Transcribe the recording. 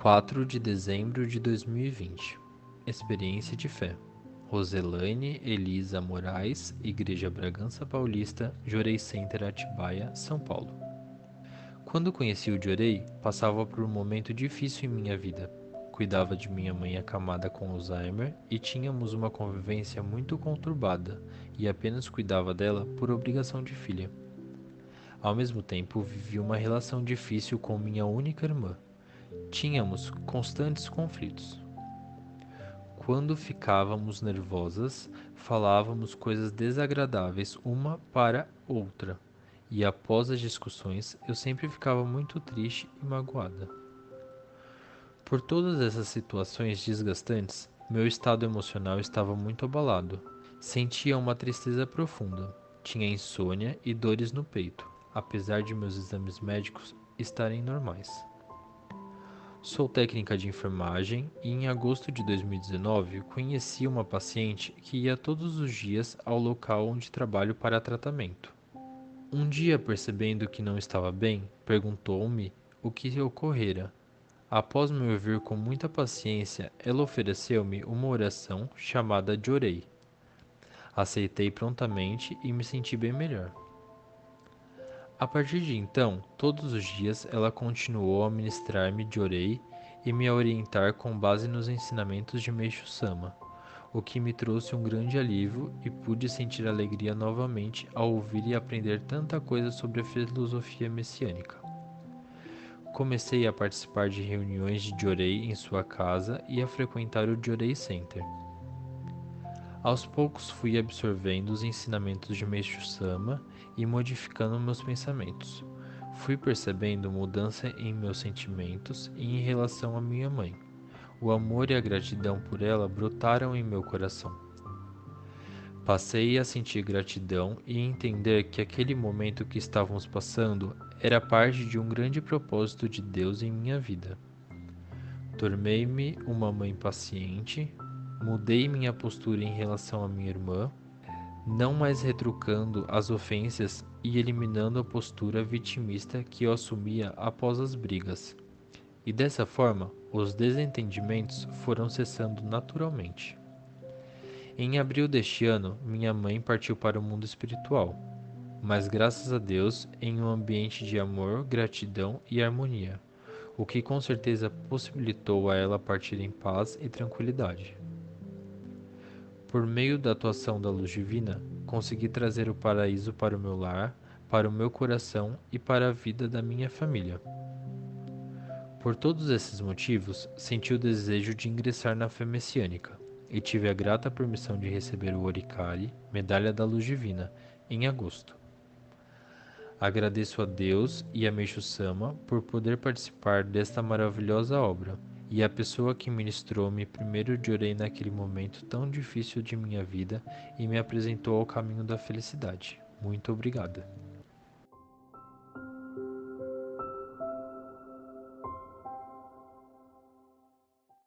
4 de dezembro de 2020 Experiência de fé Roselaine Elisa Moraes, Igreja Bragança Paulista, Jorei Center Atibaia, São Paulo. Quando conheci o Jorei, passava por um momento difícil em minha vida. Cuidava de minha mãe acamada com Alzheimer e tínhamos uma convivência muito conturbada e apenas cuidava dela por obrigação de filha. Ao mesmo tempo, vivi uma relação difícil com minha única irmã. Tínhamos constantes conflitos. Quando ficávamos nervosas, falávamos coisas desagradáveis uma para outra, e após as discussões eu sempre ficava muito triste e magoada. Por todas essas situações desgastantes, meu estado emocional estava muito abalado. Sentia uma tristeza profunda, tinha insônia e dores no peito, apesar de meus exames médicos estarem normais. Sou técnica de enfermagem e em agosto de 2019 conheci uma paciente que ia todos os dias ao local onde trabalho para tratamento. Um dia, percebendo que não estava bem, perguntou-me o que ocorrera. Após me ouvir com muita paciência, ela ofereceu-me uma oração chamada Jorei. Aceitei prontamente e me senti bem melhor. A partir de então, todos os dias ela continuou a ministrar-me de orei e me orientar com base nos ensinamentos de Meixo Sama, o que me trouxe um grande alívio e pude sentir alegria novamente ao ouvir e aprender tanta coisa sobre a filosofia messiânica. Comecei a participar de reuniões de Jorei em sua casa e a frequentar o Jorei Center. Aos poucos fui absorvendo os ensinamentos de Meixo Sama e modificando meus pensamentos. Fui percebendo mudança em meus sentimentos e em relação à minha mãe. O amor e a gratidão por ela brotaram em meu coração. Passei a sentir gratidão e entender que aquele momento que estávamos passando era parte de um grande propósito de Deus em minha vida. Tornei-me uma mãe paciente, Mudei minha postura em relação à minha irmã, não mais retrucando as ofensas e eliminando a postura vitimista que eu assumia após as brigas. E dessa forma, os desentendimentos foram cessando naturalmente. Em abril deste ano, minha mãe partiu para o mundo espiritual, mas graças a Deus em um ambiente de amor, gratidão e harmonia, o que com certeza possibilitou a ela partir em paz e tranquilidade. Por meio da atuação da luz divina, consegui trazer o paraíso para o meu lar, para o meu coração e para a vida da minha família. Por todos esses motivos, senti o desejo de ingressar na fé messiânica e tive a grata permissão de receber o Oricale, Medalha da Luz Divina, em agosto. Agradeço a Deus e a Meixo Sama por poder participar desta maravilhosa obra e a pessoa que ministrou-me primeiro orei naquele momento tão difícil de minha vida e me apresentou ao caminho da felicidade. Muito obrigada.